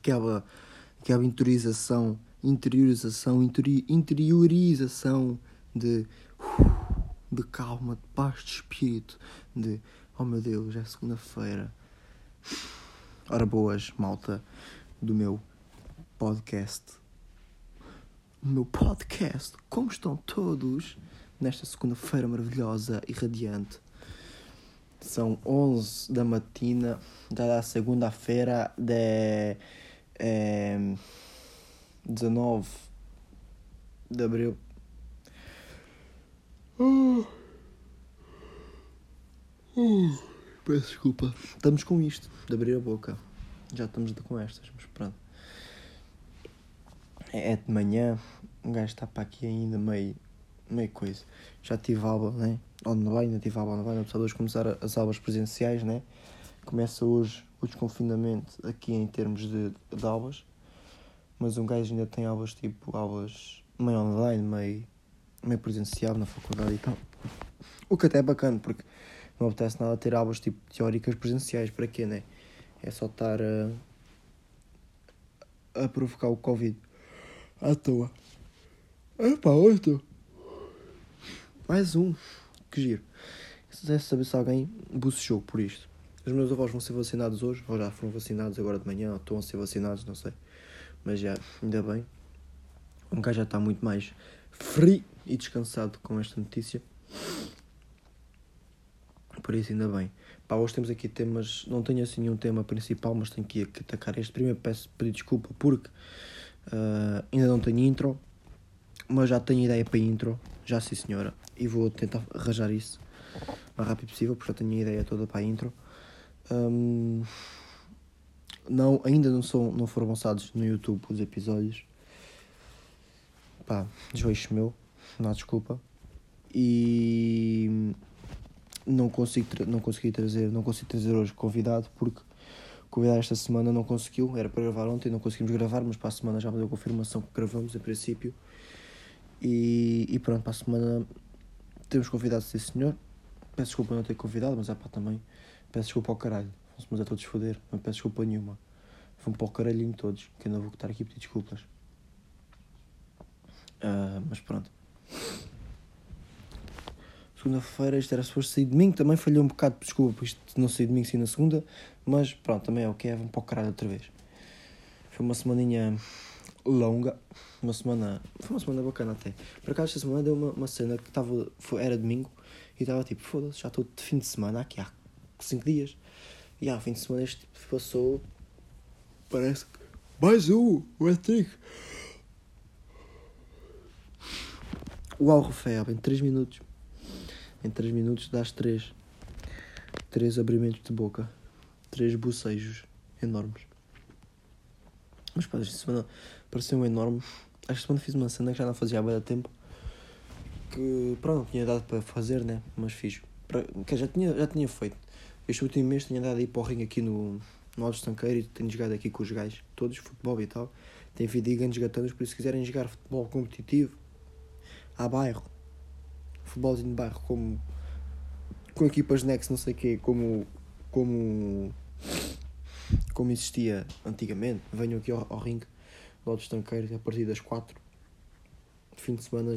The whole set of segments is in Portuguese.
aquela, aquela interiorização, interiorização, interi, interiorização de, de calma, de paz de espírito, de oh meu Deus, é segunda-feira. Ora boas, malta do meu podcast. O meu podcast. Como estão todos nesta segunda-feira maravilhosa e radiante? São 11 da matina da segunda-feira de é, 19 de abril. Uh. Uh. Peço desculpa. Estamos com isto, de abrir a boca. Já estamos com estas, mas pronto. É, é de manhã, um gajo está para aqui ainda meio, meio coisa. Já tive aula, né? Online, ainda tive aula online, apesar de hoje começar as aulas presenciais, né? Começa hoje o desconfinamento aqui em termos de, de aulas. Mas um gajo ainda tem aulas tipo aulas meio online, meio, meio presencial na faculdade e tal. O que até é bacana, porque não apetece nada ter aulas tipo teóricas presenciais, para quê, né? É só estar a, a provocar o Covid à toa. Epá, oito. Mais um. Que giro. Se quiser saber se alguém bocejou por isto. Os meus avós vão ser vacinados hoje, ou já foram vacinados agora de manhã, ou estão a ser vacinados, não sei. Mas já, ainda bem. Um gajo já está muito mais frio e descansado com esta notícia. Por isso, ainda bem. Pá, hoje temos aqui temas. Não tenho assim nenhum tema principal, mas tenho que atacar este. Primeiro peço pedir desculpa porque uh, ainda não tenho intro, mas já tenho ideia para intro. Já sim, senhora. E vou tentar arranjar isso o mais rápido possível, porque já tenho a ideia toda para a intro. Um, não, ainda não, são, não foram lançados no YouTube os episódios. Pá, desleixo meu, não desculpa. E não consigo não consegui trazer não consigo trazer hoje convidado porque convidar esta semana não conseguiu era para gravar ontem não conseguimos gravar mas para a semana já me deu confirmação que gravamos a princípio e, e pronto para a semana temos convidado esse senhor peço desculpa não ter convidado mas é pá também peço desculpa ao caralho vamos a todos foder não peço desculpa nenhuma vão para o caralhinho todos que eu não vou estar aqui a pedir desculpas uh, mas pronto Segunda-feira, isto era suposto sair domingo, também falhou um bocado, desculpa por isto não sair domingo, sim na segunda, mas pronto, também é o que é, vamos para o caralho outra vez. Foi uma semaninha longa, uma semana, foi uma semana bacana até. Por acaso esta semana deu uma, uma cena que estava, era domingo, e estava tipo, foda-se, já estou de fim de semana aqui há 5 dias. E há fim de semana este passou, parece que mais um, o Etrick. Uau, Rafael, em 3 minutos em 3 minutos dás 3. 3 abrimentos de boca. 3 bocejos enormes. Mas pá, esta semana pareceu um enorme. Esta semana fiz uma cena que já não fazia há bem tempo. Que pronto, não tinha dado para fazer, né? Mas fiz. Que já tinha, já tinha feito. Este último mês tinha dado aí para o ringue aqui no, no Alto Estanqueiro e tenho jogado aqui com os gajos, todos, futebol e tal. Tem vindo grandes gatanos, por isso se quiserem jogar futebol competitivo, a bairro, futebolzinho de bairro como com equipas next, não sei o quê, como, como, como existia antigamente. Venham aqui ao, ao ringue do Alto Estanqueiro a partir das 4, fim de semana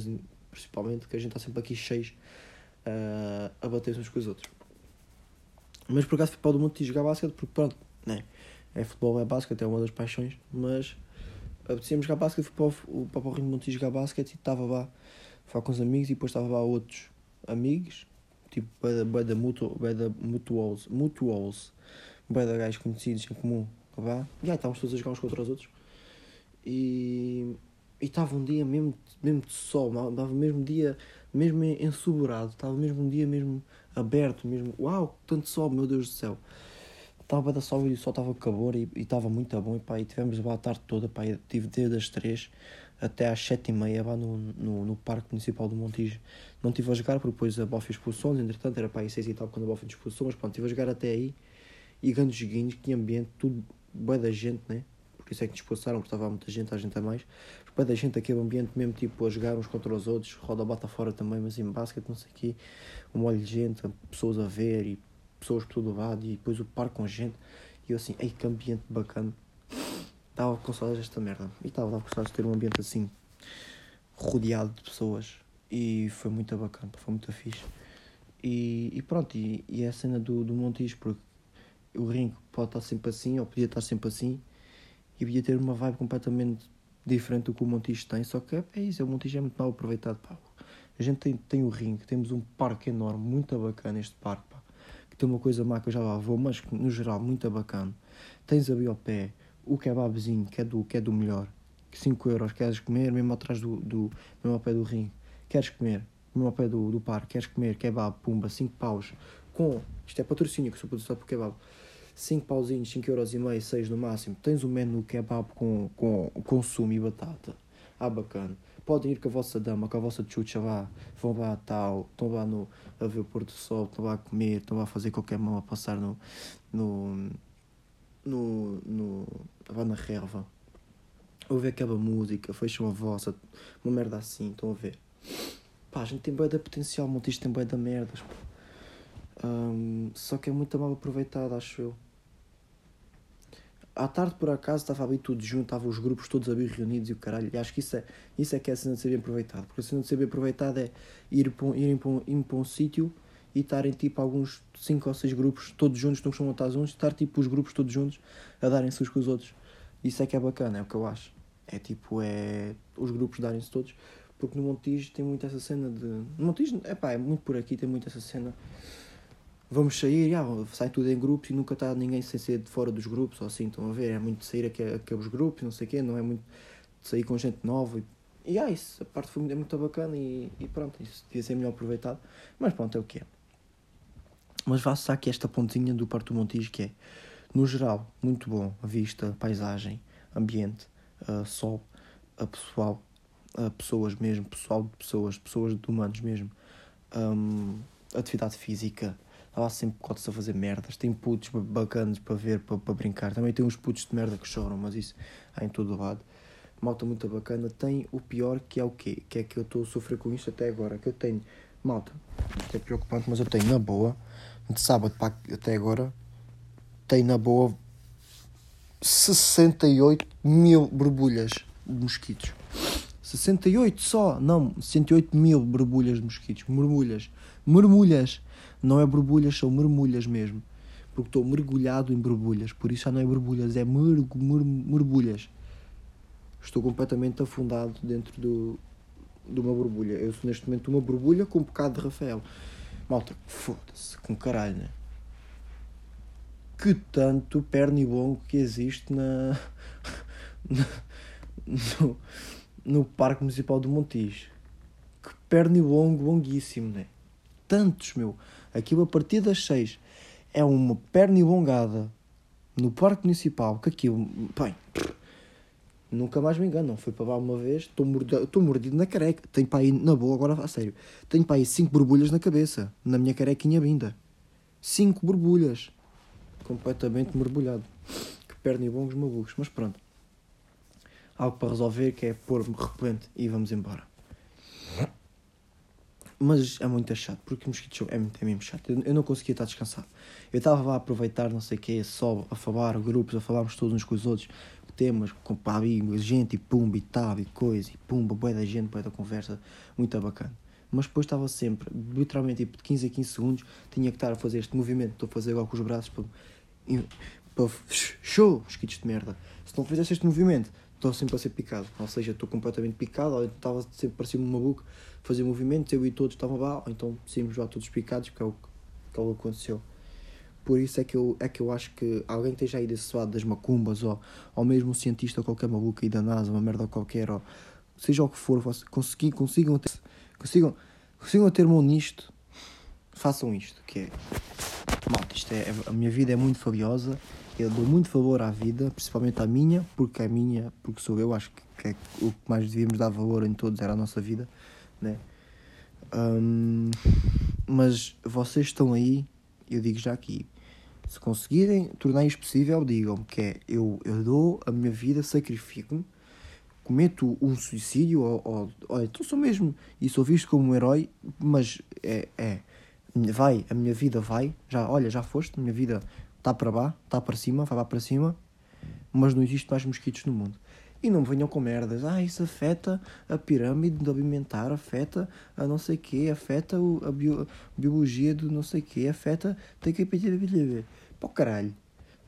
principalmente, que a gente está sempre aqui cheios uh, a bater uns com os outros. Mas por acaso fui para o do Monte jogar basquete, porque pronto, né? é futebol, é basquete, é uma das paixões, mas apetecia-me jogar basquete, fui para o, para o de Monte jogar basquete e estava lá falar com os amigos e depois estava lá outros amigos, tipo bem da mutuals, mutuals, bem da gajos conhecidos em comum, lá, e aí estávamos todos a jogar uns contra os outros. E estava um dia mesmo, mesmo de sol, estava mesmo dia mesmo ensoberado, estava mesmo um dia mesmo aberto, mesmo, uau, tanto sol, meu Deus do céu. Estava da sol e o sol estava calor e estava muito bom e pá, e tivemos a tarde toda, pá, tive desde as três até às sete e meia lá no, no, no Parque Municipal do Montijo. Não estive a jogar porque depois a bola fez expulsões, entretanto era para aí seis e tal quando a bola fez expulsões, mas pronto, estive a jogar até aí e grandes joguinhos, que ambiente, tudo bem da gente, né? Por isso é que expulsaram, porque estava muita gente, a gente a mais. Bem da gente, aquele ambiente mesmo tipo a jogar uns contra os outros, roda bata fora também, mas em basquete, não sei o quê, um molho de gente, pessoas a ver e pessoas por todo lado e depois o parque com gente. E eu assim, ei que ambiente bacana. Estava com saudades desta merda. E estava com saudades de ter um ambiente assim, rodeado de pessoas. E foi muito bacana, foi muito fixe. E, e pronto, e, e é a cena do, do Montijo, porque o ringue pode estar sempre assim, ou podia estar sempre assim, e ter uma vibe completamente diferente do que o Montijo tem, só que é isso, o Montijo é muito mal aproveitado, pá. A gente tem, tem o ringue, temos um parque enorme, muito bacana este parque, pá. Que tem uma coisa má que eu já lá vou, mas no geral muito bacana. Tens ali ao pé o kebabzinho, que é do, que é do melhor, que 5 euros, queres comer, mesmo atrás do, do mesmo ao pé do ringue, queres comer, mesmo ao pé do, do parque, queres comer kebab, pumba, 5 paus, com, isto é patrocínio que sou produzido por kebab, 5 pauzinhos, 5 euros e meio, 6 no máximo, tens o menu kebab com, com consumo e batata, ah bacana, podem ir com a vossa dama, com a vossa chucha lá, vão lá a tal, estão lá no, a ver o pôr do sol, estão lá a comer, estão lá a fazer qualquer mão a passar no, no, no, no lá na relva, ouvir aquela música, fecham a vossa, uma merda assim, estão a ver. Pá, a gente tem bué de potencial, Montijo tem bué de merdas. Um, só que é muito mal aproveitado, acho eu. À tarde, por acaso, estava ali tudo junto, estavam os grupos todos ali reunidos e o caralho. E acho que isso é, isso é que é a cena de ser bem aproveitado. Porque a cena de ser bem aproveitado é ir para, irem para um, ir para um sítio e estarem tipo alguns 5 ou 6 grupos todos juntos, não costumam estar juntos, estar tipo os grupos todos juntos a darem-se uns com os outros. Isso é que é bacana, é o que eu acho. É tipo, é os grupos darem-se todos. Porque no Montijo tem muito essa cena de. No Montijo, é pá, é muito por aqui, tem muito essa cena vamos sair, já, sai tudo em grupos e nunca está ninguém sem ser de fora dos grupos, ou assim, estão a ver, é muito de sair aqueles grupos, não sei o quê, não é muito de sair com gente nova e, e ah, isso, a parte foi é muito bacana e, e pronto, isso devia ser melhor aproveitado, mas pronto, é o que é. Mas vá-se aqui esta pontinha do Parto Montijo que é, no geral, muito bom, a vista, paisagem, ambiente, sol, a pessoal, pessoas mesmo, pessoal de pessoas, pessoas de humanos mesmo, um, atividade física, Lá sempre cotas a fazer merdas. Tem putos bacanas para ver, para, para brincar. Também tem uns putos de merda que choram, mas isso há em todo lado. Malta muito bacana. Tem o pior que é o quê? Que é que eu estou a sofrer com isto até agora. Que eu tenho, malta, isto é preocupante, mas eu tenho na boa, de sábado para até agora, tenho na boa 68 mil borbulhas de mosquitos. 68 só, não, 68 mil borbulhas de mosquitos. Mermulhas. Mermulhas. Não é borbulhas, são mermulhas mesmo. Porque estou mergulhado em borbulhas. Por isso já não é borbulhas, é mer, mer, mergulhas. Estou completamente afundado dentro do, de uma borbulha. Eu sou neste momento uma borbulha com um bocado de Rafael. Malta, foda-se, com caralho, né? Que tanto pernibongo que existe na no, no Parque Municipal do Montijo. Que pernilongo longuíssimo, né? Tantos, meu. Aquilo a partir das 6 é uma perna elongada no Parque Municipal, que aquilo, bem, nunca mais me engano, não foi para lá uma vez, estou mordido, mordido na careca, tenho para aí, na boa, agora a sério, tenho para aí 5 borbulhas na cabeça, na minha carequinha vinda. 5 borbulhas, completamente mergulhado. Que perna e bons malucos, mas pronto. Algo para resolver que é pôr-me repelente e vamos embora. Mas é muito chato, porque mosquito é, é mesmo chato. Eu, eu não conseguia estar descansado. Eu estava a aproveitar, não sei o quê, só a falar, grupos, a falarmos todos uns com os outros, temas, com pá, gente, e pumba, e tal, e coisa, e pumba, boa da gente, boa da conversa, muito bacana. Mas depois estava sempre, literalmente, tipo, de 15 a 15 segundos, tinha que estar a fazer este movimento, estou a fazer agora com os braços para. para show, mosquitos de merda. Se não fizesse este movimento, estou sempre a ser picado. Ou seja, estou completamente picado, ou estava sempre parecia-me uma boca fazer movimentos, eu e todos estavam lá, ou então saímos já todos picados, que é o que é aconteceu. Por isso é que eu, é que eu acho que alguém que esteja aí desse lado das macumbas, ou, ou mesmo um cientista qualquer maluco aí da NASA, uma merda qualquer, ou seja o que for, conseguir, consigam ter, consigam, consigam ter mão nisto, façam isto, que é, malta, isto é, a minha vida é muito valiosa, eu dou muito valor à vida, principalmente à minha, porque é minha, porque sou eu, acho que é o que mais devíamos dar valor em todos era a nossa vida né? Um, mas vocês estão aí, eu digo já aqui, se conseguirem tornar isto possível, digam-me que é, eu, eu dou a minha vida, sacrifico-me, cometo um suicídio, ou, ou, ou então sou mesmo, e sou visto como um herói, mas é, é, vai, a minha vida vai, já, olha, já foste, a minha vida está para baixo, está para cima, vai lá para cima, mas não existe mais mosquitos no mundo. E não venham com merdas. Ah, isso afeta a pirâmide alimentar, afeta a não sei quê, afeta a, bio, biologia do não sei quê, afeta. Tem que o caralho.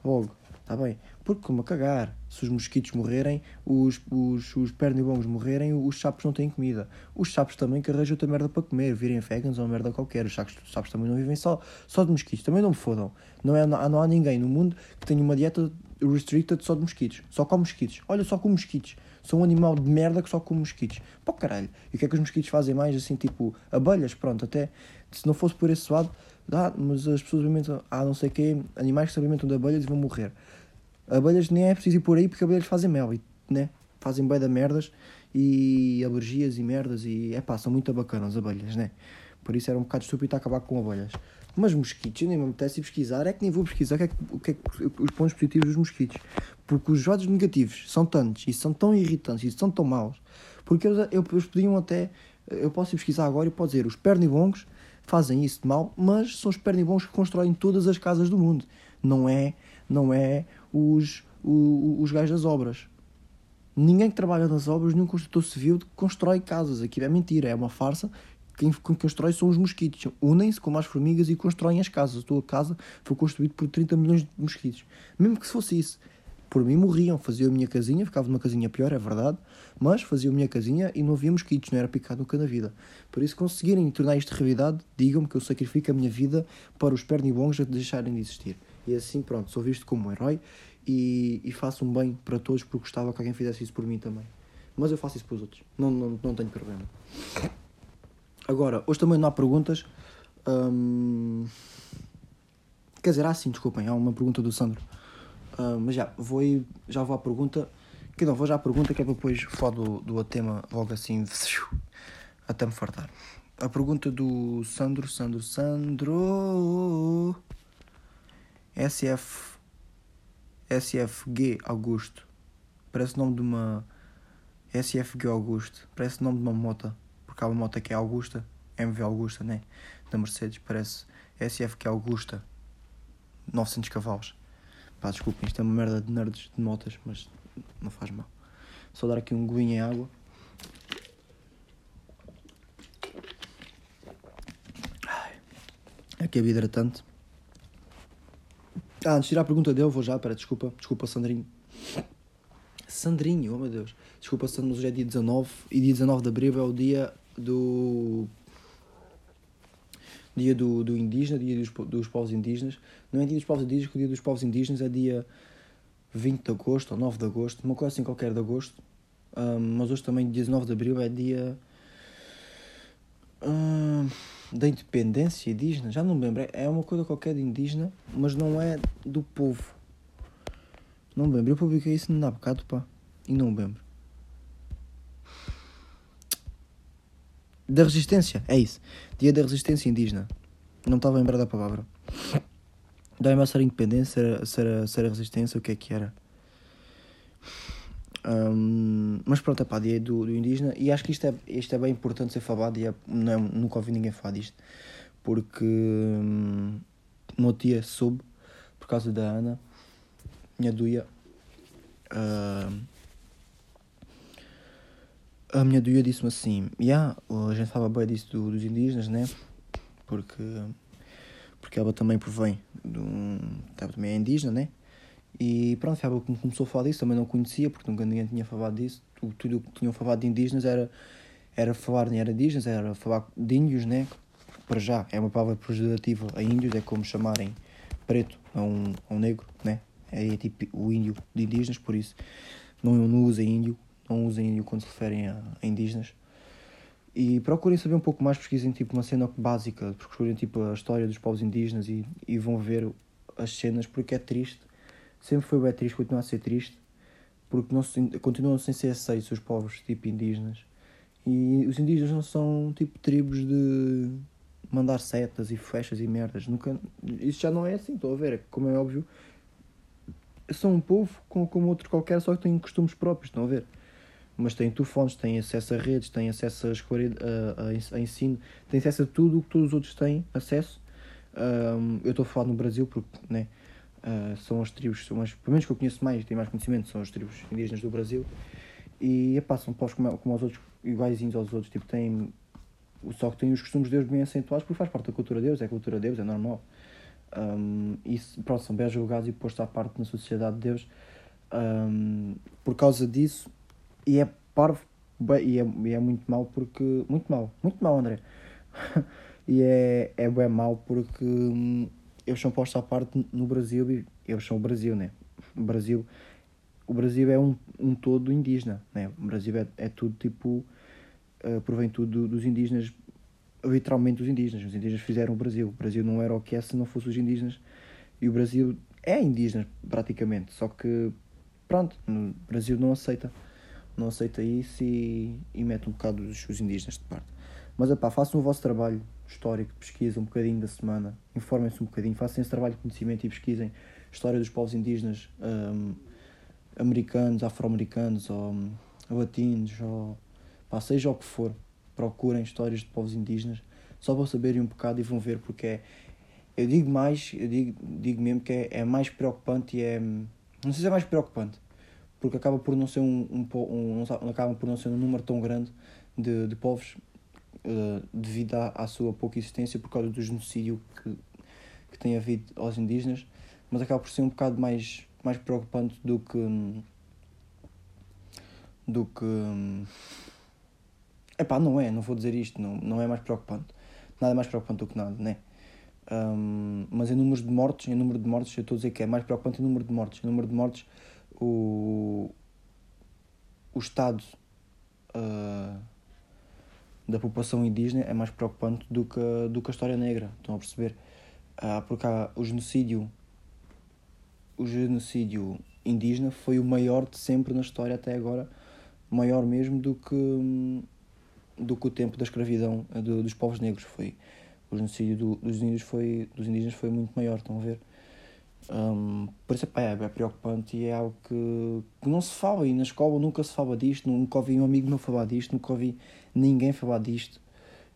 Logo, está bem? Porque como a cagar. Se os mosquitos morrerem, os, os, os pernilongos morrerem, os sapos não têm comida. Os sapos também que arranjam outra merda para comer, virem vegans ou merda qualquer. Os sapos, os sapos também não vivem só, só de mosquitos. Também não me fodam. Não, é, não há ninguém no mundo que tenha uma dieta restricted só de mosquitos. Só com mosquitos. Olha, só com mosquitos. Sou um animal de merda que só come mosquitos. Pô, caralho. E o que é que os mosquitos fazem mais? Assim, tipo, abelhas, pronto, até. Se não fosse por esse lado, dá, mas as pessoas alimentam, ah, não sei o quê, animais que se alimentam de abelhas e vão morrer. Abelhas nem é preciso ir por aí porque abelhas fazem mel, né? Fazem bem da merdas e alergias e merdas e, é pá, são muito bacanas as abelhas, né? Por isso era um bocado estúpido acabar com abelhas. Mas mosquitos, eu nem me apetece pesquisar, é que nem vou pesquisar o que é que, que, é que os pontos positivos dos mosquitos. Porque os dados negativos são tantos e são tão irritantes e são tão maus. Porque eles, eles podiam até. Eu posso ir pesquisar agora e posso dizer: os pernilongos fazem isso de mal, mas são os pernilongos que constroem todas as casas do mundo. Não é, não é os, os, os gajos das obras. Ninguém que trabalha nas obras, nenhum construtor civil constrói casas. Aquilo é mentira, é uma farsa quem constrói são os mosquitos. Unem-se como as formigas e constroem as casas. A tua casa foi construída por 30 milhões de mosquitos. Mesmo que se fosse isso, por mim morriam. Fazia a minha casinha, ficava numa casinha pior, é verdade, mas fazia a minha casinha e não havia mosquitos, não era picado nunca na vida. Por isso, conseguirem tornar isto realidade, digam-me que eu sacrifico a minha vida para os pernibongos deixarem de existir. E assim, pronto, sou visto como um herói e, e faço um bem para todos porque gostava que alguém fizesse isso por mim também. Mas eu faço isso para os outros, não, não, não tenho problema. Agora, hoje também não há perguntas. Hum... Quer dizer, há sim, desculpem, há uma pergunta do Sandro. Hum, mas já, vou ir, já vou à pergunta. Que não, vou já à pergunta que é para depois falar do, do tema logo assim, até me fartar. A pergunta do Sandro, Sandro, Sandro. SF. SFG Augusto. Parece o nome de uma. SFG Augusto. Parece o nome de uma moto porque há uma moto que é Augusta, MV Augusta, né? Da Mercedes, parece SF que é Augusta, 900 cavalos. Pá, desculpem, isto é uma merda de nerds de motas, mas não faz mal. Só dar aqui um goinho em água. Aqui é hidratante. Ah, antes de tirar a pergunta dele, vou já, pera, desculpa, desculpa, Sandrinho. Sandrinho, oh meu Deus. Desculpa, Sandro, hoje é dia 19 e dia 19 de abril é o dia do dia do, do indígena, dia dos, dos povos indígenas. Não é dia dos povos indígenas, que o dia dos povos indígenas é dia 20 de agosto ou 9 de agosto, uma coisa assim qualquer de agosto. Um, mas hoje também, dia 19 de abril, é dia um, da independência indígena. Já não me lembro, é uma coisa qualquer de indígena, mas não é do povo. Não me lembro, eu publiquei isso no bocado, pá, e não me lembro. Da resistência, é isso. Dia da resistência indígena. Não estava a lembrar da palavra. Dá-me a ser independência, ser, ser, ser a resistência, o que é que era. Um, mas pronto, é pá, dia do, do indígena. E acho que isto é, isto é bem importante ser falado. E é, não, é, nunca ouvi ninguém falar disto. Porque hum, meu tia soube, por causa da Ana, minha duia. Uh, a minha duia disse-me assim, yeah, a gente fala bem disso do, dos indígenas, né? Porque, porque ela também provém de um... Ela também é indígena, né? E pronto, ela começou a falar disso, também não conhecia, porque nunca ninguém tinha falado disso. Tudo o que tinham falado de indígenas era, era falar, nem era indígenas, era falar de índios, né? Para já, é uma palavra pejorativa a índios, é como chamarem preto a um, a um negro, né? É tipo o índio de indígenas, por isso não, não usa índio não usem quando se referem a, a, indígenas. E procurem saber um pouco mais, pesquisem tipo uma cena básica, procurem tipo a história dos povos indígenas e, e vão ver as cenas porque é triste. Sempre foi bem triste, continua a ser triste, porque não se, continuam sem ser aceitos os povos tipo indígenas. E os indígenas não são tipo tribos de mandar setas e flechas e merdas. Nunca, isso já não é assim, estou a ver, como é óbvio. São um povo como, como outro qualquer, só que têm costumes próprios, estão a ver? Mas têm telefones, têm acesso a redes, têm acesso a, a, a, ensino, têm acesso a tudo o que todos os outros têm acesso. Um, eu estou a falar no Brasil porque né, Uh, são as tribos, são as, pelo menos que eu conheço mais, tenho mais conhecimento, são as tribos indígenas do Brasil. E epá, são povos como, como os outros, iguaizinhos aos outros, tipo, têm, só que têm os costumes de Deus bem acentuados porque faz parte da cultura de Deus, é cultura de Deus, é normal. Um, e pronto, são bem julgados e postos à parte na sociedade de Deus um, por causa disso. E é parvo e é, e é muito mal porque. Muito mal, muito mal, André. e é, é bem mal porque hum, eles são postos à parte no Brasil e eles são o Brasil, né? O Brasil, o Brasil é um, um todo indígena, né? O Brasil é, é tudo tipo. Uh, provém tudo dos indígenas literalmente os indígenas. Os indígenas fizeram o Brasil. O Brasil não era o que é se não fosse os indígenas. E o Brasil é indígena, praticamente. Só que, pronto, o Brasil não aceita. Não aceita isso e, e mete um bocado os, os indígenas de parte. Mas, pá, façam o vosso trabalho histórico, pesquisa um bocadinho da semana, informem-se um bocadinho, façam esse trabalho de conhecimento e pesquisem história dos povos indígenas um, americanos, afro-americanos ou um, latinos, ou pá, seja o que for procurem histórias de povos indígenas, só para saberem um bocado e vão ver, porque é. Eu digo mais, eu digo, digo mesmo que é, é mais preocupante e é. Não sei se é mais preocupante, porque acaba por não ser um, um, um, um acaba por não ser um número tão grande de, de povos uh, devido à, à sua pouca existência por causa do genocídio que, que tem havido aos indígenas, mas acaba por ser um bocado mais, mais preocupante do que do que Epá, não é, não vou dizer isto, não, não é mais preocupante. Nada é mais preocupante do que nada, né? Um, mas em números de mortes, em número de mortes, eu estou a dizer que é mais preocupante em número de mortes. Em número de mortes, o, o estado uh, da população indígena é mais preocupante do que, do que a história negra, estão a perceber? Uh, porque há, o genocídio o genocídio indígena foi o maior de sempre na história até agora, maior mesmo do que do que o tempo da escravidão do, dos povos negros foi o genocídio do, dos índios foi dos indígenas foi muito maior estão a ver um, por isso é, é, preocupante e é algo que, que não se fala. E na escola nunca se fala disto nunca ouvi um amigo meu falar disto nunca ouvi ninguém falar disto.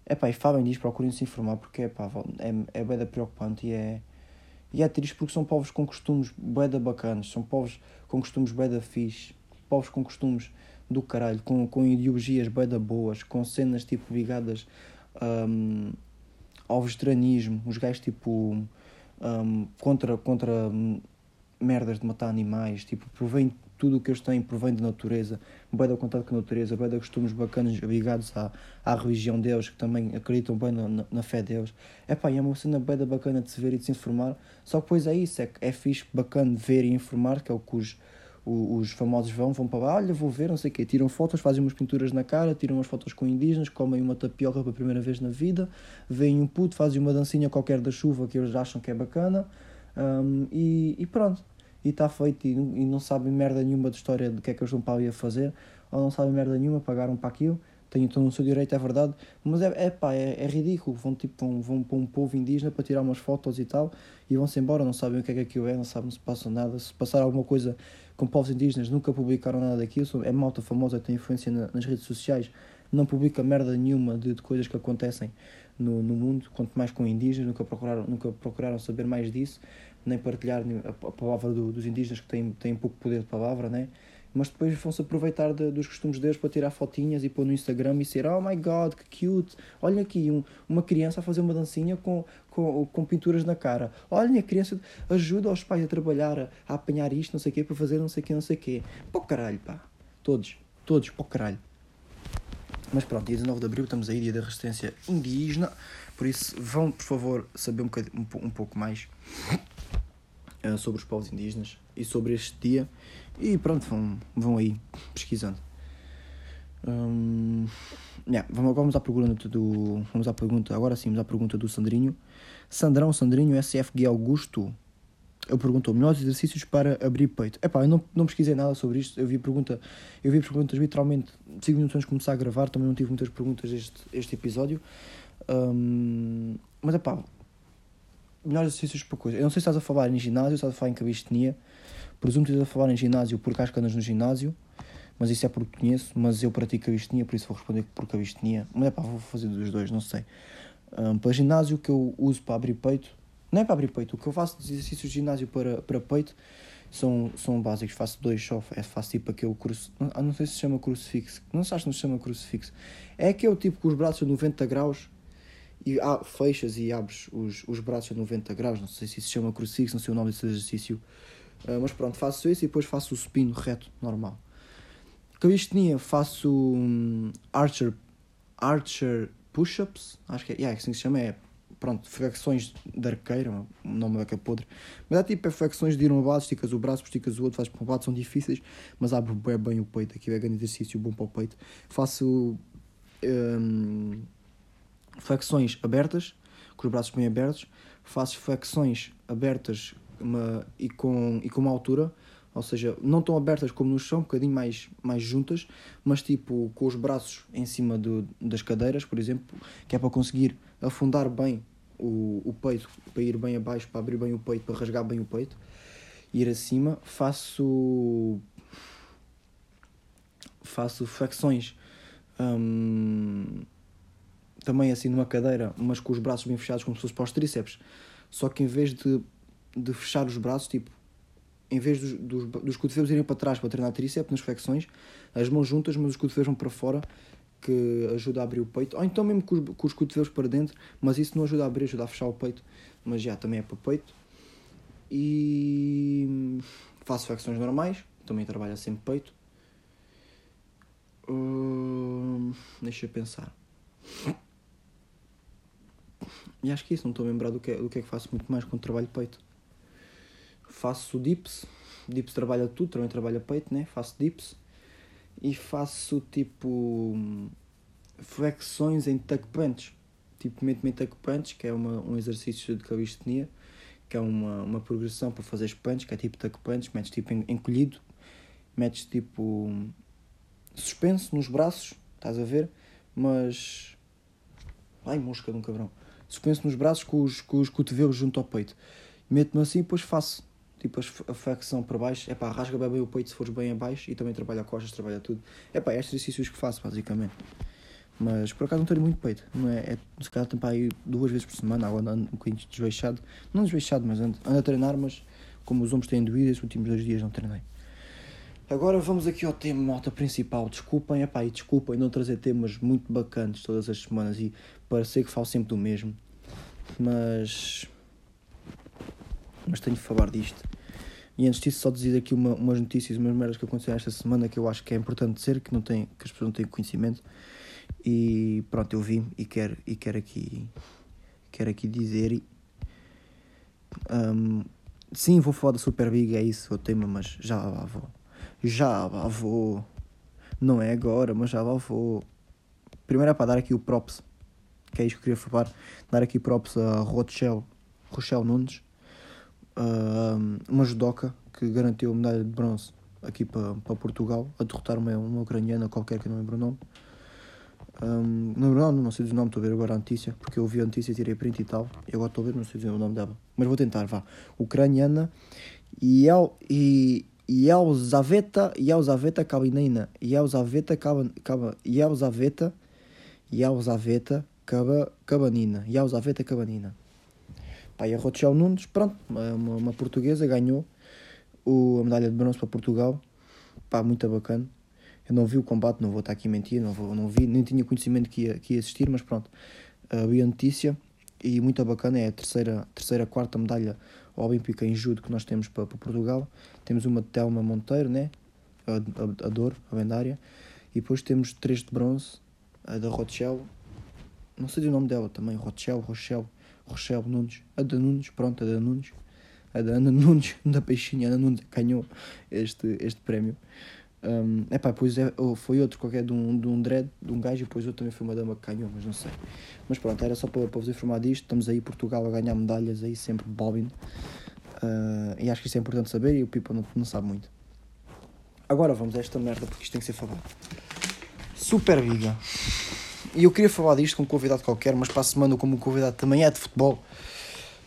É pá, e falem disto, procurem se informar porque é pá, é, é bem preocupante e é, e é triste porque são povos com costumes bem bacanas, são povos com costumes bem da fixe, povos com costumes do caralho, com, com ideologias bem da boas, com cenas tipo ligadas um, ao vegetarianismo, os gajos tipo um, contra, contra merdas de matar animais, tipo, provém tudo o que eles têm provém da natureza, bem da contato com a natureza, bem de costumes bacanas ligados à, à religião deles, que também acreditam bem na, na, fé deles. É pá, é uma cena bem bacana de se ver e de se informar, só que depois é isso, é, é fixe, bacana ver e informar, que é o que os os famosos vão, vão para lá, olha, vou ver, não sei o quê, tiram fotos, fazem umas pinturas na cara, tiram umas fotos com indígenas, comem uma tapioca pela primeira vez na vida, veem um puto, fazem uma dancinha qualquer da chuva que eles acham que é bacana um, e, e, pronto. E está feito e, e, não sabem merda nenhuma de história do que é que eles vão para ali a fazer, ou não sabem merda nenhuma, pagaram para aquilo, têm então no seu direito, é verdade, mas é, é pá, é, é ridículo. Vão, tipo, vão, vão para um povo indígena para tirar umas fotos e tal e vão-se embora, não sabem o que é que aquilo é, não sabem se passa nada. Se passar alguma coisa com povos indígenas, nunca publicaram nada daquilo. É malta famosa, tem influência na, nas redes sociais, não publica merda nenhuma de, de coisas que acontecem no, no mundo, quanto mais com indígenas, nunca procuraram, nunca procuraram saber mais disso, nem partilhar a, a palavra do, dos indígenas que têm, têm pouco poder de palavra, né? mas depois vão-se aproveitar de, dos costumes deles para tirar fotinhas e pôr no Instagram e ser oh my god, que cute, olha aqui um, uma criança a fazer uma dancinha com, com, com pinturas na cara, olha a criança ajuda os pais a trabalhar, a, apanhar isto, não sei o quê, para fazer não sei o quê, não sei o quê, pô caralho pá, todos, todos, pô caralho. Mas pronto, dia 19 de Abril estamos aí, dia da resistência indígena, por isso vão, por favor, saber um, um, um pouco mais uh, sobre os povos indígenas e sobre este dia e pronto, vão, vão aí pesquisando. Um, yeah, vamos, vamos à pergunta do. Vamos à pergunta, agora sim, vamos à pergunta do Sandrinho. Sandrão, Sandrinho, SFG Augusto. Eu perguntou melhores exercícios para abrir peito. Epá, eu não, não pesquisei nada sobre isto. Eu vi pergunta, eu vi perguntas literalmente 5 minutos antes de começar a gravar. Também não tive muitas perguntas este, este episódio. Um, mas pá, melhores exercícios para coisa. Eu não sei se estás a falar em ginásio, se estás a falar em cabistenia. Presumo que estás a falar em ginásio porque acho que andas no ginásio, mas isso é porque conheço, mas eu pratico cabistenia, por isso vou responder por cabistenia. Mas é pá, vou fazer dos dois, não sei. Um, para ginásio que eu uso para abrir peito, Não é para abrir peito. O que eu faço de exercícios de ginásio para, para peito são, são básicos. Faço dois só. É, faço tipo aquele crucifixo. Não, não sei se chama crucifixo. Não sei se não se chama crucifixo. É aquele tipo com os braços a 90 graus e ah, fechas e abres os, os braços a 90 graus. Não sei se se chama crucifixo, não sei o nome desse exercício. Uh, mas pronto, faço isso e depois faço o supino reto, normal. Calistenia, faço um, Archer, Archer Push-Ups. Acho que é, yeah, é assim que se chama. É pronto, flexões de arqueira, o nome da podre. Mas é tipo é flexões de ir uma base, esticas o braço, esticas o outro, fazes para um lado, são difíceis, mas abre bem, o peito. Aqui é grande exercício bom para o peito. Faço um, flexões abertas, com os braços bem abertos. Faço flexões abertas uma, e, com, e com uma altura, ou seja, não tão abertas como no chão, um bocadinho mais, mais juntas, mas tipo com os braços em cima do, das cadeiras, por exemplo, que é para conseguir afundar bem o, o peito, para ir bem abaixo, para abrir bem o peito, para rasgar bem o peito, ir acima. Faço. Faço flexões hum, também assim numa cadeira, mas com os braços bem fechados, como se fosse para os tríceps. Só que em vez de, de fechar os braços, tipo, em vez dos, dos, dos cotovelos irem para trás para treinar tríceps nas flexões, as mãos juntas, mas os cotovelos vão para fora que ajuda a abrir o peito, ou então mesmo com os, com os cotovelos para dentro, mas isso não ajuda a abrir, ajuda a fechar o peito, mas já também é para o peito. E faço flexões normais, também trabalho sempre peito. Hum, deixa eu pensar. E acho que isso, não estou a lembrar do que, é, do que é que faço muito mais quando trabalho peito. Faço dips, dips trabalha tudo, também trabalha peito, né? Faço dips e faço tipo flexões em tuck punch. Tipo, meto-me em tuck punch, que é uma, um exercício de calistenia, que é uma, uma progressão para fazer punch, que é tipo tuck punch, metes tipo encolhido, metes tipo suspenso nos braços, estás a ver? Mas. Ai, mosca de um cabrão. Suspenso nos braços com os, com os cotovelos junto ao peito. Meto-me assim e depois faço tipo a flexão para baixo, é pá, rasga bem o peito se fores bem abaixo e também trabalha costas, trabalha tudo. É pá, estes exercícios que faço basicamente. Mas por acaso não tenho muito peito, não é? é se calhar tenho para aí duas vezes por semana, agora ando um bocadinho desveixado, não desveixado, mas ando, ando a treinar, mas como os ombros têm doído, estes últimos dois dias não treinei. Agora vamos aqui ao tema nota principal. Desculpem, epá, e desculpem não trazer temas muito bacanas todas as semanas e parecer que falo sempre do mesmo. Mas mas tenho de falar disto. E antes disso, só dizer aqui uma, umas notícias, umas merdas que aconteceram esta semana que eu acho que é importante dizer, que, não tem, que as pessoas não têm conhecimento. E pronto, eu vi e quero, e quero, aqui, quero aqui dizer. Um, sim, vou falar da Super Big, é isso o tema, mas já lá vou. Já lá vou. Não é agora, mas já lá vou. Primeiro é para dar aqui o props, que é isto que eu queria falar. Dar aqui props a Rochelle, Rochelle Nunes uma judoca que garantiu a medalha de bronze aqui para, para Portugal, a derrotar uma, uma ucraniana qualquer que não lembro o nome. Um, não, não, não sei o nome, estou a ver agora a notícia, porque eu vi a notícia, tirei print e tal, e agora estou a ver, não sei o nome dela. Mas vou tentar, vá. Ucraniana El, e Elzaveta, Elzaveta Kalinina, Elzaveta Kabanina, Elzaveta, Elzaveta Kabanina, Elzaveta Kabanina. Pá, e a Rochelle Nunes, pronto, uma, uma, portuguesa, ganhou o, a medalha de bronze para Portugal. Pá, muito bacana. Eu não vi o combate, não vou estar aqui a mentir, não, vou, não vi, nem tinha conhecimento que ia, que ia assistir, mas pronto, uh, vi a notícia e muito bacana. É a terceira, terceira quarta medalha olímpica em judo que nós temos para, para Portugal. Temos uma de Telma Monteiro, né? a, a, a dor, a lendária, e depois temos três de bronze, a da Rochelle, não sei o nome dela também, Rochelle, Rochelle, Rochelle Nunes, a da Nunes, pronto, da Nunes, a da Ana Nunes, da Peixinha, Ana Nunes ganhou este, este prémio. Um, epá, pois é, foi outro qualquer de um, de um dread, de um gajo, e depois outro também foi uma dama que ganhou, mas não sei. Mas pronto, era só para, para vos informar disto. Estamos aí, Portugal, a ganhar medalhas aí, sempre Bobbin. Uh, e acho que isso é importante saber e o Pipa não, não sabe muito. Agora vamos a esta merda, porque isto tem que ser falado. Super Liga. E eu queria falar disto com um convidado qualquer, mas para a semana, como o convidado também é de futebol,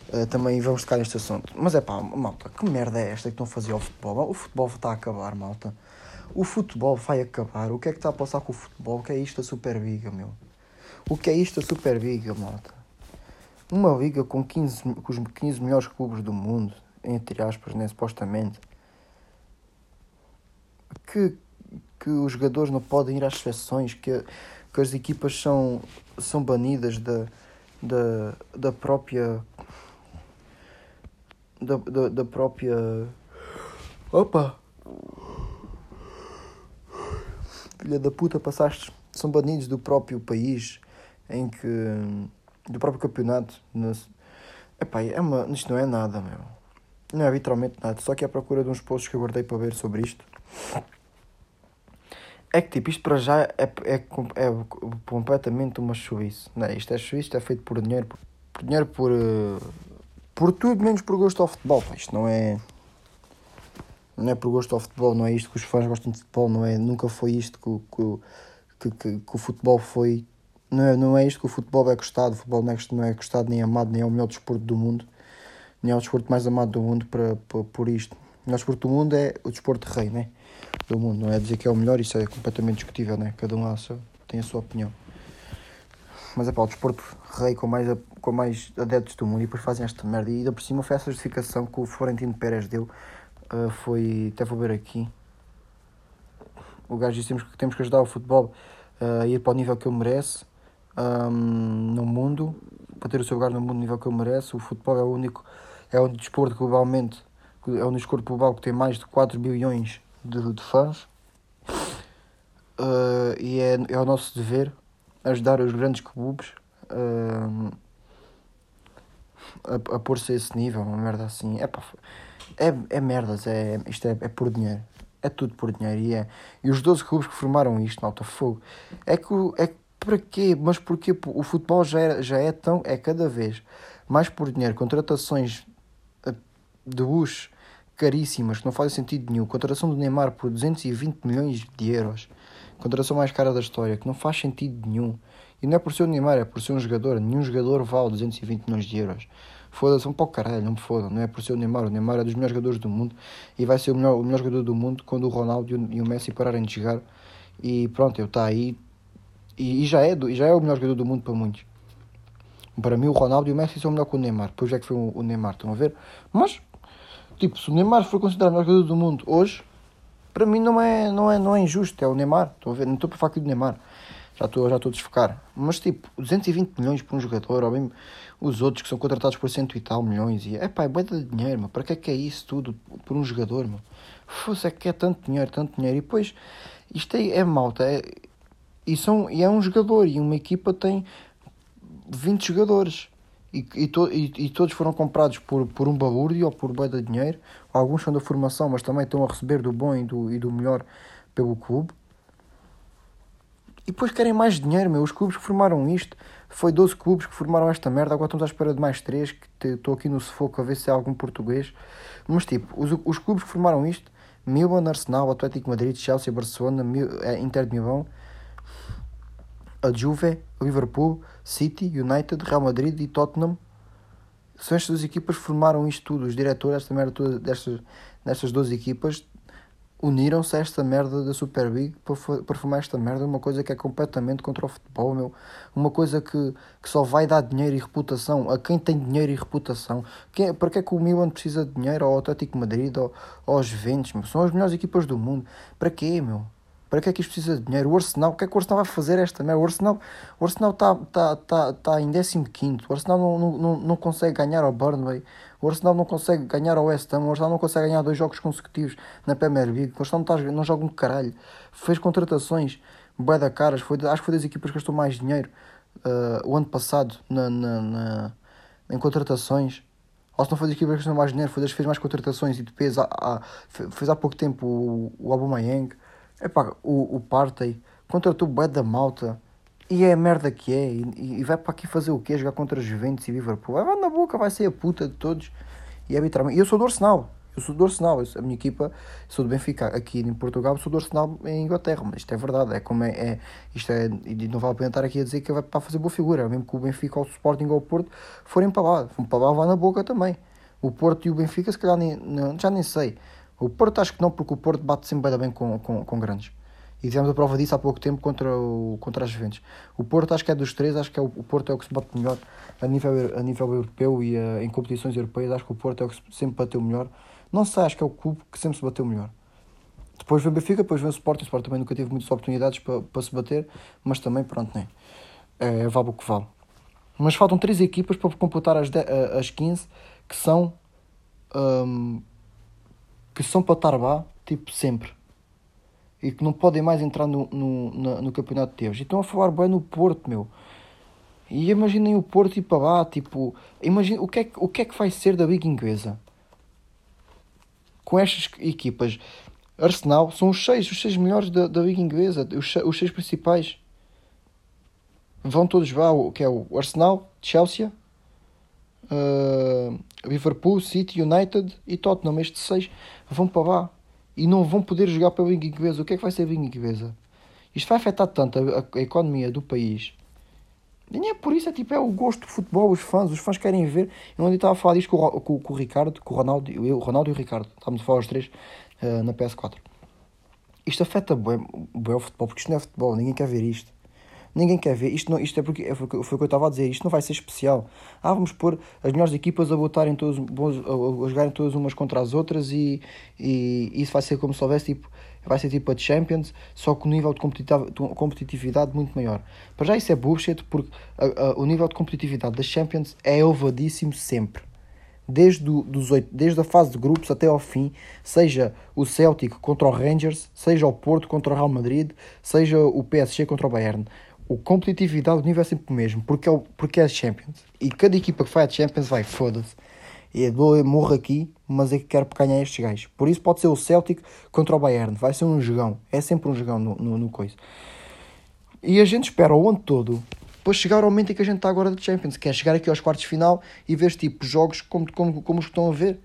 uh, também vamos tocar neste assunto. Mas é pá, malta, que merda é esta que estão a fazer ao futebol? O futebol está a acabar, malta. O futebol vai acabar. O que é que está a passar com o futebol? O que é isto a Superliga, meu? O que é isto a Superliga, malta? uma liga com, 15, com os 15 melhores clubes do mundo, entre aspas, né, supostamente, que, que os jogadores não podem ir às seleções, que, que as equipas são, são banidas da, da, da própria. Da, da, da própria. Opa! Filha da puta, passaste. São banidos do próprio país em que. do próprio campeonato. Epá, é uma, isto não é nada, meu. Não é literalmente nada. Só que é à procura de uns posts que eu guardei para ver sobre isto. É que tipo, isto para já é, é, é completamente uma chuíce. Não é? Isto é chuíce, isto é feito por dinheiro. Por, por dinheiro por. Uh, por tudo menos por gosto ao futebol. Isto não é. Não é por gosto ao futebol, não é isto que os fãs gostam de futebol, não é, nunca foi isto que, que, que, que o futebol foi. Não é, não é isto que o futebol é gostado. O futebol não é, não é gostado nem amado, nem é o melhor desporto do mundo, nem é o desporto mais amado do mundo para, para, por isto. O melhor desporto do mundo é o desporto de rei, né? Do mundo. Não é dizer que é o melhor, isso é completamente discutível, né? Cada um tem a sua opinião. Mas é pá, o desporto rei com mais, com mais adeptos do mundo e depois fazem esta merda. E ainda por cima foi essa justificação que o Florentino Pérez deu. Uh, foi. Até vou ver aqui. O gajo disse que temos que ajudar o futebol uh, a ir para o nível que ele merece um, no mundo, para ter o seu lugar no mundo no nível que ele merece. O futebol é o único. É o desporto globalmente. É único desporto global que tem mais de 4 bilhões de, de fãs uh, e é, é o nosso dever ajudar os grandes clubes uh, a, a pôr-se a esse nível, uma merda assim. É, pá, é, é merdas, é, isto é, é por dinheiro. É tudo por dinheiro. E, é, e os 12 clubes que formaram isto, malta, fogo. É que, é que para quê? Mas porque o futebol já é, já é tão. É cada vez mais por dinheiro. Contratações eh, de luxo caríssimas, que não fazem sentido nenhum. Contratação do Neymar por 220 milhões de euros. Contratação mais cara da história, que não faz sentido nenhum. E não é por ser o Neymar, é por ser um jogador. Nenhum jogador vale 220 milhões de euros. Foda-se, um pouco caralho, não me fodam. Não é por ser o Neymar. O Neymar é dos melhores jogadores do mundo e vai ser o melhor, o melhor jogador do mundo quando o Ronaldo e o Messi pararem de jogar. E pronto, ele está aí. E, e, já é, e já é o melhor jogador do mundo para muitos. Para mim, o Ronaldo e o Messi são melhor que o Neymar. Depois é que foi o Neymar, estão a ver? Mas Tipo, se o Neymar for considerado o melhor jogador do mundo hoje, para mim não é, não é, não é injusto. É o Neymar. Estou a ver, não estou para falar aqui do Neymar. Já estou, já estou a desfocar. Mas tipo, 220 milhões por um jogador, ou mesmo os outros que são contratados por cento e tal milhões. E é pá, é boa de dinheiro, mano. Para que é que é isso tudo por um jogador? Fosse é que é tanto dinheiro, tanto dinheiro. E depois, isto é, é malta. É, e, são, e é um jogador. E uma equipa tem 20 jogadores e, e, to, e, e, todos foram comprados por, por um balúrdio ou por bem de dinheiro. Alguns são da formação, mas também estão a receber do bom e do, e do melhor pelo clube. E depois querem mais dinheiro, meu. Os clubes que formaram isto, foi 12 clubes que formaram esta merda. Agora estamos à espera de mais 3, que estou aqui no sufoco a ver se há algum português. Mas tipo, os, os clubes que formaram isto, Milan, Arsenal, Atlético Madrid, Chelsea, Barcelona, eh, Inter de Milão, a Juve, Liverpool, City, United, Real Madrid e Tottenham. São estas equipas que formaram isto tudo. Os diretores desta merda toda, destas, destas duas equipas uniram-se a esta merda da Super League para, para formar esta merda, uma coisa que é completamente contra o futebol, meu. Uma coisa que, que só vai dar dinheiro e reputação a quem tem dinheiro e reputação. Quem, para que é que o Milan precisa de dinheiro, ou o Atlético Madrid, ou, ou aos Juventus? São as melhores equipas do mundo. Para quê, meu? Para que é que isto precisa de dinheiro? O Arsenal, o que é que o Arsenal vai fazer esta merda? O Arsenal o Arsenal está tá, tá, tá em 15. O Arsenal não, não, não consegue ganhar ao Burnley. O Arsenal não consegue ganhar ao West Ham. O Arsenal não consegue ganhar dois jogos consecutivos na Premier League. O Arsenal não, tá, não joga um caralho. Fez contratações bué da caras. Foi, acho que foi das equipas que gastou mais dinheiro uh, o ano passado na, na, na, em contratações. Ou se não foi das equipas que gastou mais dinheiro, foi das que fez mais contratações e depois há, fez há pouco tempo o, o Aubameyang. Epá, o, o Partey contratou o da malta e é a merda que é. E, e vai para aqui fazer o quê? Jogar contra Juventus e Liverpool. Vai na boca, vai ser a puta de todos. E arbitrarmente. E eu sou do Arsenal. Eu sou do Arsenal. A minha equipa, sou do Benfica. Aqui em Portugal, sou do Arsenal em Inglaterra. Mas isto é verdade. É como é. é isto é. E não vale a pena estar aqui a dizer que vai para fazer boa figura. Mesmo que o Benfica ou o Sporting ou o Porto forem para lá. Vão para lá, vai na boca também. O Porto e o Benfica, se calhar, nem, não, já nem sei. O Porto acho que não, porque o Porto bate sempre bem com, com, com grandes. E tivemos a prova disso há pouco tempo contra, o, contra as Juventus. O Porto, acho que é dos três, acho que é o, o Porto é o que se bate melhor a nível, a nível europeu e uh, em competições europeias. Acho que o Porto é o que sempre bateu melhor. Não sei, acho que é o clube que sempre se bateu melhor. Depois vem o Benfica, depois vem o Sport. O Sport também nunca teve muitas oportunidades para, para se bater, mas também, pronto, né? é, vale o que vale. Mas faltam três equipas para completar as, 10, as 15 que são. Um, que são para estar lá, tipo, sempre e que não podem mais entrar no, no, no, no campeonato de. E estão a falar bem no Porto, meu. E imaginem o Porto ir para lá, tipo, imagine, o, que é, o que é que vai ser da Liga Inglesa? Com estas equipas, Arsenal são os seis, os seis melhores da, da Liga Inglesa, os, os seis principais. Vão todos lá, que é o Arsenal, Chelsea, uh, Liverpool, City, United e Tottenham. Estes seis vão para lá e não vão poder jogar pela língua inglesa. O que é que vai ser a língua inglesa? Isto vai afetar tanto a, a, economia do país. Nem é por isso, é tipo, é o gosto do futebol, os fãs, os fãs querem ver. Eu ontem estava a falar disto com, o, com, com o Ricardo, com o Ronaldo, eu, o Ronaldo e o Ricardo, estávamos a falar os três uh, na PS4. Isto afeta bem, bem o futebol, porque isto não é futebol, ninguém quer ver isto. Ninguém quer ver. Isto, não, isto é porque é, foi, foi o que eu estava a dizer. Isto não vai ser especial. Ah, vamos pôr as melhores equipas a botarem todos, a, a jogarem todas umas contra as outras e, e isso vai ser como se houvesse tipo. Vai ser tipo a Champions, só com um nível de competitividade muito maior. Para já isso é bullshit, porque a, a, o nível de competitividade das Champions é elevadíssimo sempre desde, do, dos oito, desde a fase de grupos até ao fim, seja o Celtic contra o Rangers, seja o Porto contra o Real Madrid, seja o PSG contra o Bayern o competitividade do nível é sempre o mesmo, porque é, o, porque é a Champions. E cada equipa que vai a Champions vai, foda-se. E dou morro aqui, mas é que quero ganhar estes gajos. Por isso pode ser o Celtic contra o Bayern. Vai ser um jogão. É sempre um jogão no, no, no coisa. E a gente espera o ano todo para chegar ao momento em que a gente está agora de Champions, que é chegar aqui aos quartos de final e ver tipo jogos como, como, como os que estão a ver.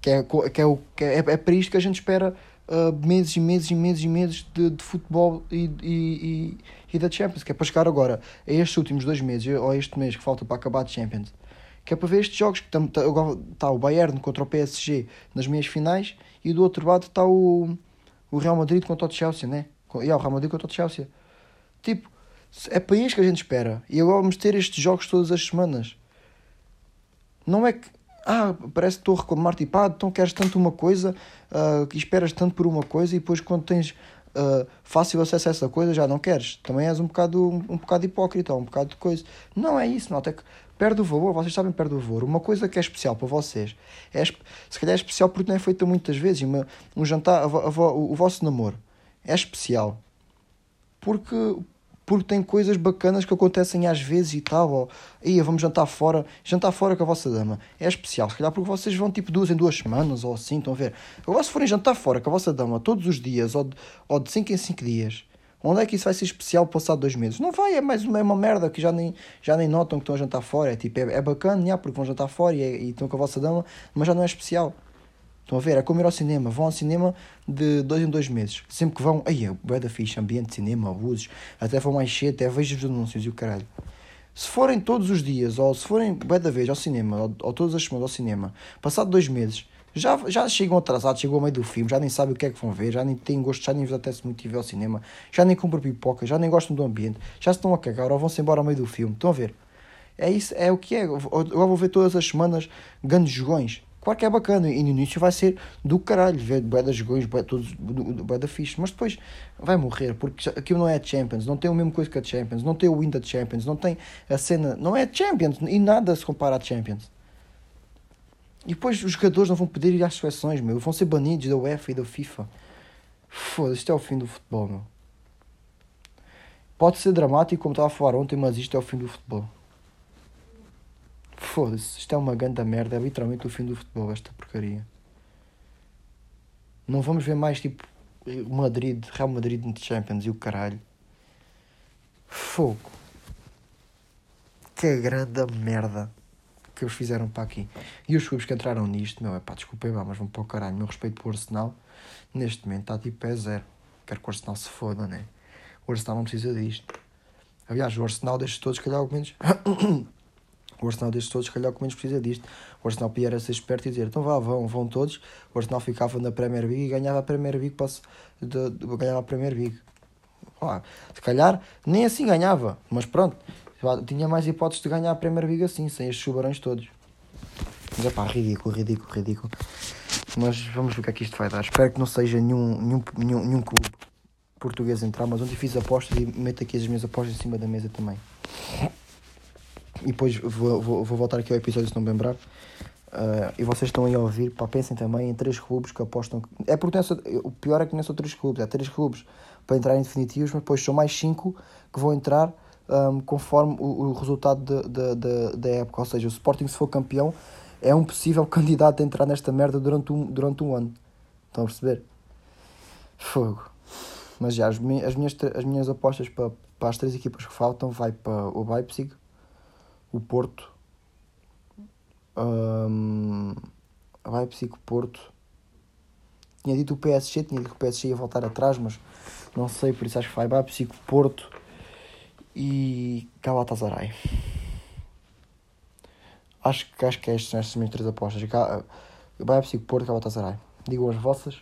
Que é, que é, o, que é, é para isto que a gente espera uh, meses e meses e meses e meses de, de futebol e, e, e, e, da Champions, que é para chegar agora a estes últimos dois meses, ou este mês que falta para acabar a Champions, que é para ver estes jogos, que está tá o Bayern contra o PSG nas meias finais, e do outro lado está o, o Real Madrid contra o Chelsea, né? E o Real Madrid contra o Chelsea. Tipo, é para isso que a gente espera. E agora vamos ter estes jogos todas as semanas. Não é que ah, parece que estou a reclamar, tipo, ah, então queres tanto uma coisa, uh, esperas tanto por uma coisa e depois quando tens uh, fácil acesso a essa coisa já não queres. Também és um bocado, um, um bocado hipócrita, um bocado de coisa. Não é isso, não, até que perde o valor, vocês sabem perde o valor. Uma coisa que é especial para vocês, é, se calhar é especial porque não é feita muitas vezes, uma, um jantar, a, a, a, o vosso namoro é especial. Porque, porque tem coisas bacanas que acontecem às vezes e tal, ou ia, vamos jantar fora, jantar fora com a vossa dama. É especial, se calhar porque vocês vão tipo duas em duas semanas ou assim, estão a ver? Agora se forem jantar fora com a vossa dama todos os dias ou de, ou de cinco em cinco dias, onde é que isso vai ser especial passado dois meses? Não vai, é mais uma, é uma merda que já nem, já nem notam que estão a jantar fora. É tipo, é, é bacana, já, porque vão jantar fora e, é, e estão com a vossa dama, mas já não é especial. Estão a ver? É como ir ao cinema. Vão ao cinema de dois em dois meses. Sempre que vão, aí é bué da ambiente cinema, abusos, até vão mais cedo, até vejo os anúncios e o caralho. Se forem todos os dias, ou se forem bué da vez ao cinema, ou, ou todas as semanas ao cinema, passado dois meses, já, já chegam atrasados, chegou ao meio do filme, já nem sabem o que é que vão ver, já nem têm gosto, já nem vos apetece muito ir ao cinema, já nem compram pipoca, já nem gostam do ambiente, já se estão a cagar ou vão-se embora ao meio do filme. Estão a ver? É isso, é o que é. Agora vou ver todas as semanas grandes jogões. Claro que é bacana e no início vai ser do caralho, ver bué das gões, bué, todos, bué da fixe, mas depois vai morrer, porque aquilo não é Champions, não tem a mesma coisa que a Champions, não tem o win da Champions, não tem a cena, não é Champions e nada se compara a Champions. E depois os jogadores não vão poder ir às seleções, meu, vão ser banidos da UEFA e da FIFA. Foda-se, isto é o fim do futebol, meu. Pode ser dramático, como estava a falar ontem, mas isto é o fim do futebol. Foda-se, isto é uma grande merda, é literalmente o fim do futebol, esta porcaria. Não vamos ver mais tipo Madrid, Real Madrid no Champions e o caralho. Fogo. Que grande merda que eles fizeram para aqui. E os clubes que entraram nisto, meu, é pá, desculpem mas vão para o caralho. Meu respeito por Arsenal, neste momento está tipo é zero. Quero que o Arsenal se foda, né? O Arsenal não precisa disto. Aliás, o Arsenal destes todos, calhar, ao menos. O Arsenal destes todos, se calhar, que menos precisa disto. O Arsenal podia era ser esperto e dizer: então vá, vão, vão todos. O Arsenal ficava na Premier League e ganhava a Premier League, passo, de, de, a Premier League. Se calhar nem assim ganhava, mas pronto, tinha mais hipóteses de ganhar a Premier League assim, sem estes chubarões todos. Mas é pá, ridículo, ridículo, ridículo. Mas vamos ver o que é que isto vai dar. Espero que não seja nenhum, nenhum, nenhum, nenhum clube português entrar, mas ontem fiz apostas e meto aqui as minhas apostas em cima da mesa também. E depois vou, vou, vou voltar aqui ao episódio se não me lembrar. Uh, e vocês estão aí a ouvir, pá, pensem também em três clubes que apostam. É porque só, o pior é que não são três clubes, é três clubes para entrar em definitivos, mas depois são mais cinco que vão entrar um, conforme o, o resultado de, de, de, da época. Ou seja, o Sporting, se for campeão, é um possível candidato a entrar nesta merda durante um, durante um ano. Estão a perceber? Fogo. Mas já, as, minhas, as minhas apostas para, para as três equipas que faltam vai para o Leipzig, o Porto, um, Leipzig, Porto. Tinha dito o PSG, tinha dito que o PSG ia voltar atrás, mas não sei, por isso acho que vai Leipzig, Porto e Galatasaray. Acho, acho que é estas são estas minhas três apostas. Leipzig, Porto, Galatasaray. Digam as vossas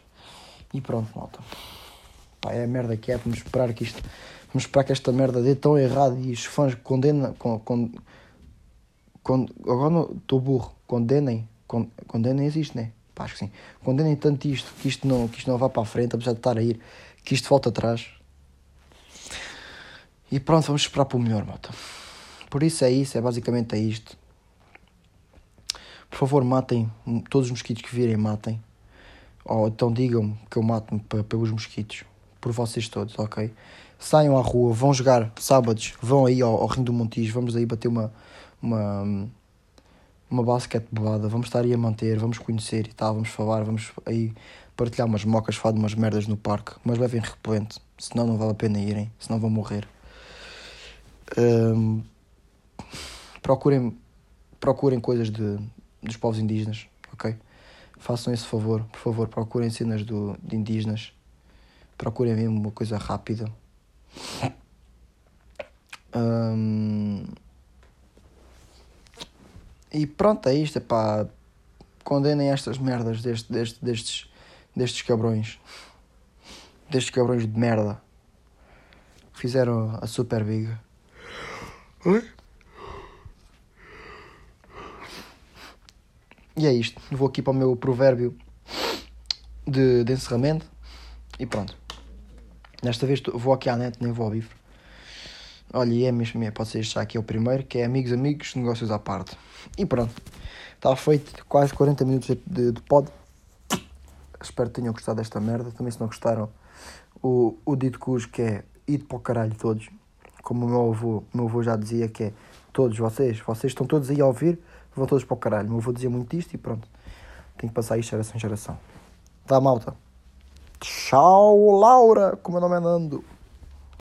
e pronto, malta. Pá, é a merda que é, vamos esperar que isto. Vamos esperar que esta merda dê tão errado e os fãs condenam. Con, con, agora estou burro. Condenem. Con, condenem existe, né? Pá, acho que sim. Condenem tanto isto que isto, não, que isto não vá para a frente, apesar de estar a ir, que isto volta atrás. E pronto, vamos esperar para o melhor, malta. Por isso é isso, é basicamente é isto. Por favor, matem todos os mosquitos que virem, matem. Ou então digam-me que eu mato pelos mosquitos por vocês todos, ok? Saiam à rua, vão jogar sábados, vão aí ao, ao Rio do Montijo, vamos aí bater uma, uma, uma basquetebolada, vamos estar aí a manter, vamos conhecer e tal, vamos falar, vamos aí partilhar umas mocas, falar de umas merdas no parque, mas levem repelente, senão não vale a pena irem, senão vão morrer. Um, procurem, procurem coisas de, dos povos indígenas, ok? Façam esse favor, por favor, procurem cenas do, de indígenas procurem mesmo uma coisa rápida. Um, e pronto, é isto, pá. Condenem estas merdas deste, deste, destes, destes cabrões. Destes cabrões de merda. Fizeram a Super Big. Oi? E é isto. Vou aqui para o meu provérbio de, de encerramento. E pronto. Desta vez vou aqui à net, nem vou ao bife. Olha, e é mesmo, é, pode ser já aqui é o primeiro, que é amigos, amigos, negócios à parte. E pronto. Está feito quase 40 minutos de, de pod. Espero que tenham gostado desta merda. Também se não gostaram, o, o dito cujo que é ido para o caralho todos. Como o meu avô, meu avô já dizia que é todos vocês, vocês estão todos aí a ouvir, vão todos para o caralho. Meu avô dizia muito isto e pronto. Tenho que passar isto geração em geração. Dá malta. Tchau, Laura, como meu nome é Nando.